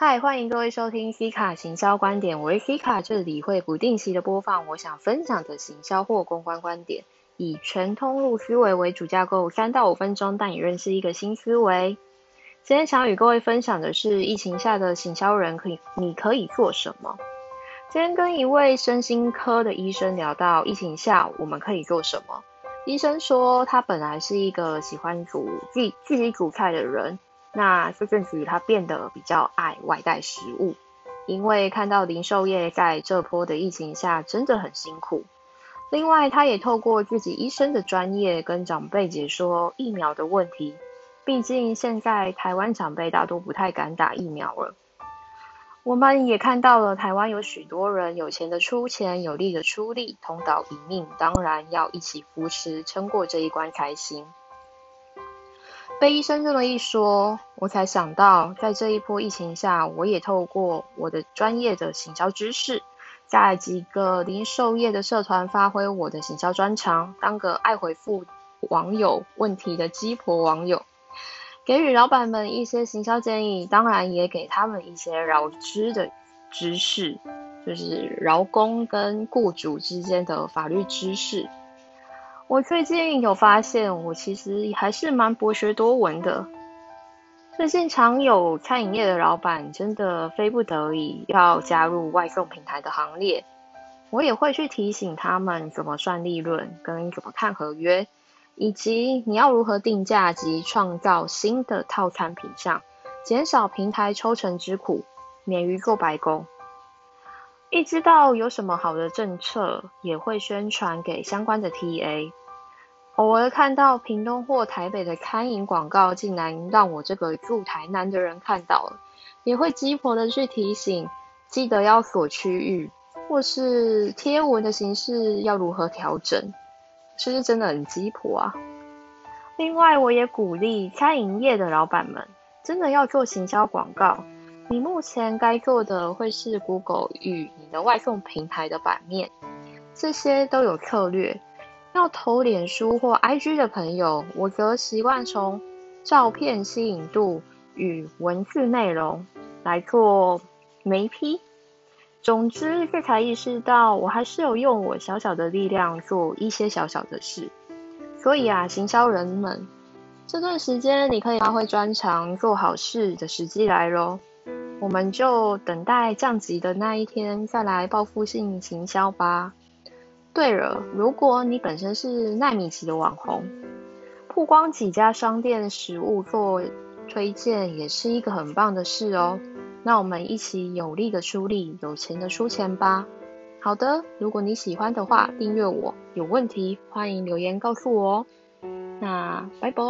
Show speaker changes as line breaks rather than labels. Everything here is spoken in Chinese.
嗨，欢迎各位收听 C 卡行销观点，我是 C 卡，这里会不定期的播放我想分享的行销或公关观点，以全通路思维为主架构，三到五分钟带你认识一个新思维。今天想与各位分享的是疫情下的行销人可以，你可以做什么？今天跟一位身心科的医生聊到疫情下我们可以做什么。医生说他本来是一个喜欢煮自自己煮菜的人。那这阵子他变得比较爱外带食物，因为看到零售业在这波的疫情下真的很辛苦。另外，他也透过自己医生的专业跟长辈解说疫苗的问题，毕竟现在台湾长辈大多不太敢打疫苗了。我们也看到了台湾有许多人有钱的出钱，有力的出力，同岛一命，当然要一起扶持，撑过这一关才行。被医生这么一说，我才想到，在这一波疫情下，我也透过我的专业的行销知识，在几个零售业的社团发挥我的行销专长，当个爱回复网友问题的鸡婆网友，给予老板们一些行销建议，当然也给他们一些劳资的知识，就是劳工跟雇主之间的法律知识。我最近有发现，我其实还是蛮博学多闻的。最近常有餐饮业的老板真的非不得已要加入外送平台的行列，我也会去提醒他们怎么算利润，跟怎么看合约，以及你要如何定价及创造新的套餐品项，减少平台抽成之苦，免于做白工。一知道有什么好的政策，也会宣传给相关的 TA。偶尔看到屏东或台北的餐饮广告，竟然让我这个住台南的人看到了，也会鸡婆的去提醒，记得要锁区域，或是贴文的形式要如何调整，其实真的很鸡婆啊。另外，我也鼓励餐饮业的老板们，真的要做行销广告。你目前该做的会是 Google 与你的外送平台的版面，这些都有策略。要投脸书或 IG 的朋友，我则习惯从照片吸引度与文字内容来做媒批。总之，这才意识到我还是有用我小小的力量做一些小小的事。所以啊，行销人们，这段时间你可以发挥专长，做好事的时机来喽。我们就等待降级的那一天再来报复性行销吧。对了，如果你本身是奈米级的网红，曝光几家商店食物做推荐也是一个很棒的事哦。那我们一起有力的出力，有钱的出钱吧。好的，如果你喜欢的话，订阅我。有问题欢迎留言告诉我哦。那拜拜。